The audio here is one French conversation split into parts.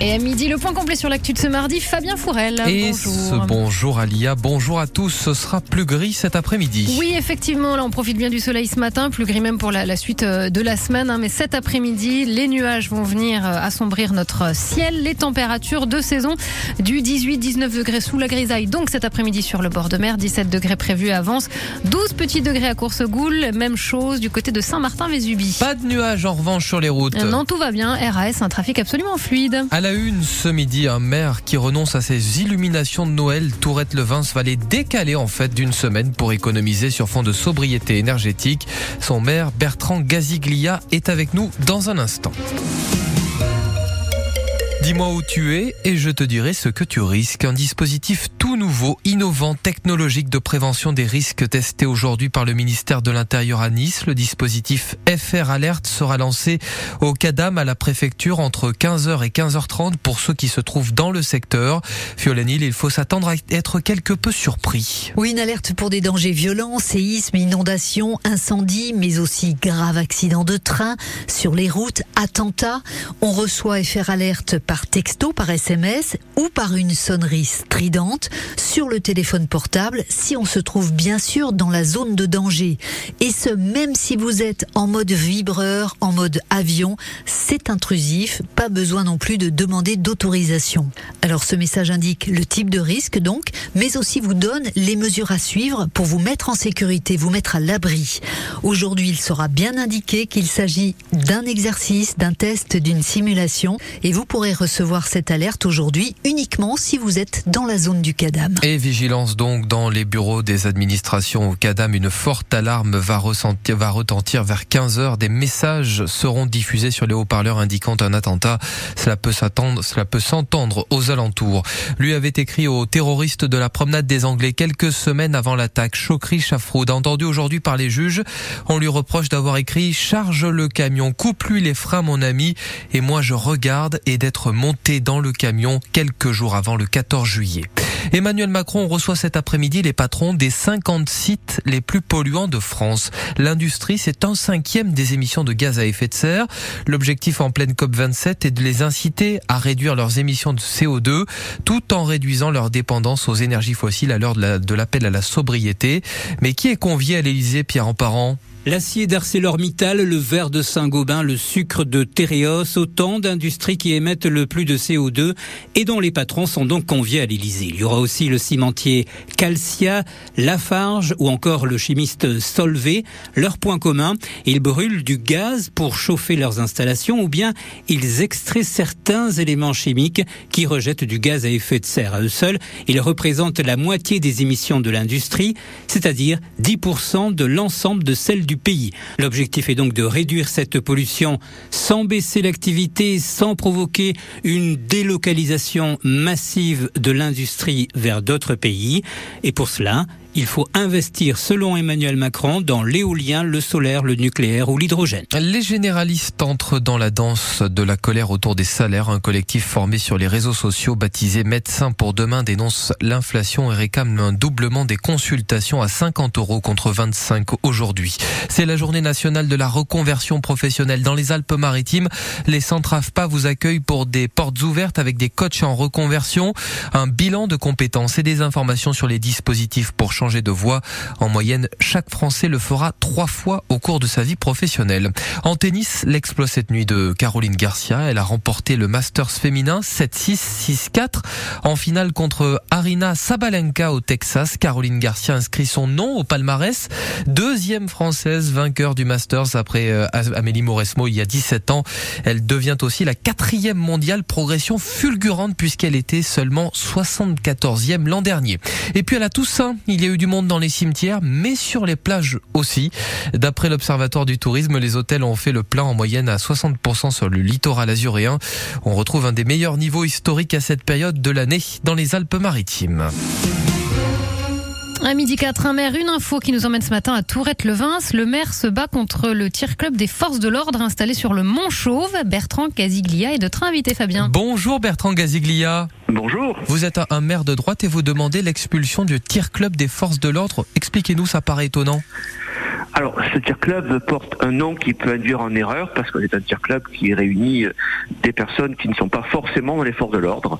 Et à midi, le point complet sur l'actu de ce mardi, Fabien Fourel. Et bonjour. ce bonjour Alia, bonjour à tous. Ce sera plus gris cet après-midi. Oui, effectivement, là on profite bien du soleil ce matin, plus gris même pour la, la suite euh, de la semaine. hein, mais cet après-midi, les nuages vont venir euh, assombrir notre ciel. Les températures de saison du 18-19 degrés sous la grisaille. Donc cet après-midi sur le bord de mer, 17 degrés prévus à Avance, 12 petits degrés à Coursegoule. Même chose du côté de Saint-Martin-Vésubie. Pas de nuages en revanche sur les routes. Non, tout va bien. RAS, un trafic absolument fluide. À la une ce midi, un maire qui renonce à ses illuminations de Noël, Tourette Levins va les décaler en fait d'une semaine pour économiser sur fond de sobriété énergétique. Son maire Bertrand Gaziglia est avec nous dans un instant. Dis-moi où tu es et je te dirai ce que tu risques. Un dispositif tout nouveau, innovant, technologique de prévention des risques testé aujourd'hui par le ministère de l'Intérieur à Nice. Le dispositif FR Alert sera lancé au CADAM à la préfecture entre 15h et 15h30 pour ceux qui se trouvent dans le secteur. Fiolanil, il faut s'attendre à être quelque peu surpris. Oui, une alerte pour des dangers violents, séismes, inondations, incendies, mais aussi graves accidents de train sur les routes, attentats. On reçoit FR Alerte par texto, par SMS ou par une sonnerie stridente sur le téléphone portable si on se trouve bien sûr dans la zone de danger. Et ce, même si vous êtes en mode vibreur, en mode avion, c'est intrusif, pas besoin non plus de demander d'autorisation. Alors ce message indique le type de risque donc, mais aussi vous donne les mesures à suivre pour vous mettre en sécurité, vous mettre à l'abri. Aujourd'hui, il sera bien indiqué qu'il s'agit d'un exercice, d'un test, d'une simulation et vous pourrez recevoir cette alerte aujourd'hui uniquement si vous êtes dans la zone du CADAM. Et vigilance donc dans les bureaux des administrations au CADAM. Une forte alarme va, ressentir, va retentir vers 15 heures. Des messages seront diffusés sur les haut-parleurs indiquant un attentat. Cela peut s'attendre, cela peut s'entendre aux alentours. Lui avait écrit aux terroristes de la promenade des Anglais quelques semaines avant l'attaque. Chokri Chafroud, entendu aujourd'hui par les juges, on lui reproche d'avoir écrit charge le camion, coupe-lui les freins mon ami, et moi je regarde et d'être monté dans le camion quelques jours avant le 14 juillet. Emmanuel Macron reçoit cet après-midi les patrons des 50 sites les plus polluants de France. L'industrie, c'est un cinquième des émissions de gaz à effet de serre. L'objectif en pleine COP27 est de les inciter à réduire leurs émissions de CO2 tout en réduisant leur dépendance aux énergies fossiles à l'heure de l'appel à la sobriété. Mais qui est convié à l'Elysée, Pierre Emparent L'acier d'ArcelorMittal, le verre de Saint-Gobain, le sucre de Tereos, autant d'industries qui émettent le plus de CO2 et dont les patrons sont donc conviés à l'Elysée. Il y aura aussi le cimentier Calcia, Lafarge ou encore le chimiste Solvay. Leur point commun, ils brûlent du gaz pour chauffer leurs installations ou bien ils extraient certains éléments chimiques qui rejettent du gaz à effet de serre. À eux seuls, ils représentent la moitié des émissions de l'industrie, c'est-à-dire 10% de l'ensemble de celles du L'objectif est donc de réduire cette pollution sans baisser l'activité, sans provoquer une délocalisation massive de l'industrie vers d'autres pays. Et pour cela, il faut investir, selon Emmanuel Macron, dans l'éolien, le solaire, le nucléaire ou l'hydrogène. Les généralistes entrent dans la danse de la colère autour des salaires. Un collectif formé sur les réseaux sociaux baptisé Médecins pour demain dénonce l'inflation et réclame un doublement des consultations à 50 euros contre 25 aujourd'hui. C'est la journée nationale de la reconversion professionnelle dans les Alpes-Maritimes. Les centres AFPA vous accueillent pour des portes ouvertes avec des coachs en reconversion, un bilan de compétences et des informations sur les dispositifs pour changer de voie. En moyenne, chaque Français le fera trois fois au cours de sa vie professionnelle. En tennis, l'exploit cette nuit de Caroline Garcia. Elle a remporté le Masters féminin 7-6, 6-4 en finale contre Arina Sabalenka au Texas. Caroline Garcia inscrit son nom au palmarès. Deuxième française vainqueur du Masters après euh, Amélie Mauresmo il y a 17 ans. Elle devient aussi la quatrième mondiale progression fulgurante puisqu'elle était seulement 74e l'an dernier. Et puis à la Toussaint, il y a eu du monde dans les cimetières, mais sur les plages aussi. D'après l'Observatoire du tourisme, les hôtels ont fait le plein en moyenne à 60% sur le littoral azuréen. On retrouve un des meilleurs niveaux historiques à cette période de l'année dans les Alpes-Maritimes. À midi 4, un maire, une info qui nous emmène ce matin à Tourette-le-Vins. Le maire se bat contre le tir club des forces de l'ordre installé sur le Mont Chauve. Bertrand Casiglia est notre invité, Fabien. Bonjour Bertrand Gaziglia. Bonjour. Vous êtes un maire de droite et vous demandez l'expulsion du tir club des forces de l'ordre. Expliquez-nous, ça paraît étonnant. Alors, ce tir club porte un nom qui peut induire en erreur parce que c'est un tir club qui réunit euh, des personnes qui ne sont pas forcément dans les forces de l'ordre.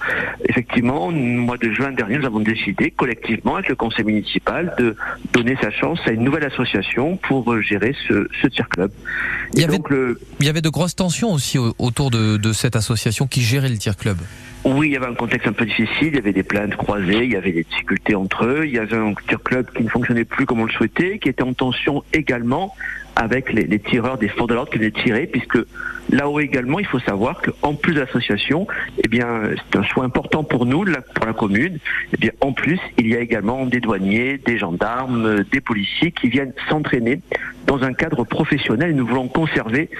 Effectivement, au mois de juin dernier, nous avons décidé collectivement avec le conseil municipal de donner sa chance à une nouvelle association pour euh, gérer ce, ce tir club. il, y avait, il y avait de grosses tensions aussi autour de, de cette association qui gérait le tir club. Oui, il y avait un contexte un peu difficile, il y avait des plaintes croisées, il y avait des difficultés entre eux, il y avait un tir club qui ne fonctionnait plus comme on le souhaitait, qui était en tension également avec les, tireurs des forces de l'ordre qui venaient tirer, puisque là-haut également, il faut savoir qu'en plus de l'association, eh bien, c'est un choix important pour nous, pour la commune. Eh bien, en plus, il y a également des douaniers, des gendarmes, des policiers qui viennent s'entraîner dans un cadre professionnel. Nous voulons conserver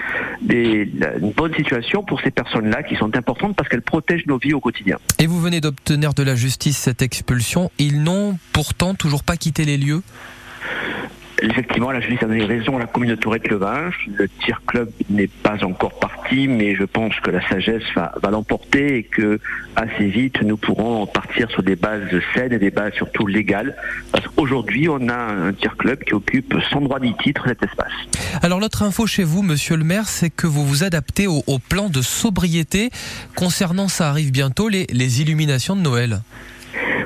une bonne situation pour ces personnes-là qui sont importantes parce qu'elles protègent nos vies au quotidien. Et vous venez d'obtenir de la justice cette expulsion. Ils n'ont pourtant toujours pas quitté les lieux Effectivement, la justice a donné raison à la commune de Tourette-le-Vinge. Le tir club n'est pas encore parti, mais je pense que la sagesse va, l'emporter et que assez vite nous pourrons partir sur des bases saines et des bases surtout légales. Parce qu'aujourd'hui, on a un tir club qui occupe sans droit ni titre cet espace. Alors l'autre info chez vous, monsieur le maire, c'est que vous vous adaptez au, plan de sobriété concernant, ça arrive bientôt, les illuminations de Noël.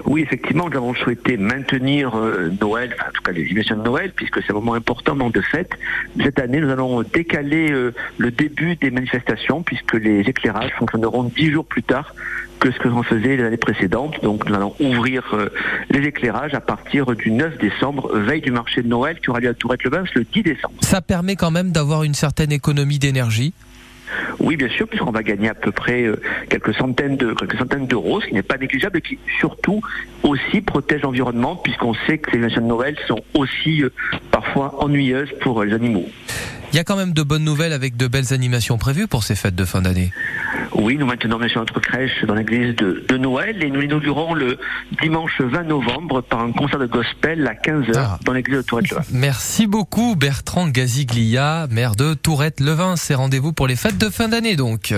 Oui, effectivement, nous avons souhaité maintenir euh, Noël, en tout cas les illuminations de Noël, puisque c'est un moment important, donc de fête. Cette année, nous allons décaler euh, le début des manifestations, puisque les éclairages fonctionneront dix jours plus tard que ce que l'on faisait les années précédentes. Donc nous allons ouvrir euh, les éclairages à partir du 9 décembre, veille du marché de Noël qui aura lieu à Tourette-le-Bain le 10 décembre. Ça permet quand même d'avoir une certaine économie d'énergie oui, bien sûr, puisqu'on va gagner à peu près euh, quelques centaines d'euros, ce qui n'est pas négligeable et qui surtout aussi protège l'environnement, puisqu'on sait que les émissions de Noël sont aussi euh, parfois ennuyeuses pour les animaux. Il y a quand même de bonnes nouvelles avec de belles animations prévues pour ces fêtes de fin d'année. Oui, nous maintenons bien sûr notre crèche dans l'église de, Noël et nous l'inaugurons le dimanche 20 novembre par un concert de gospel à 15h ah. dans l'église de Tourette-Levin. Merci beaucoup Bertrand Gaziglia, maire de Tourette-Levin. C'est rendez-vous pour les fêtes de fin d'année donc.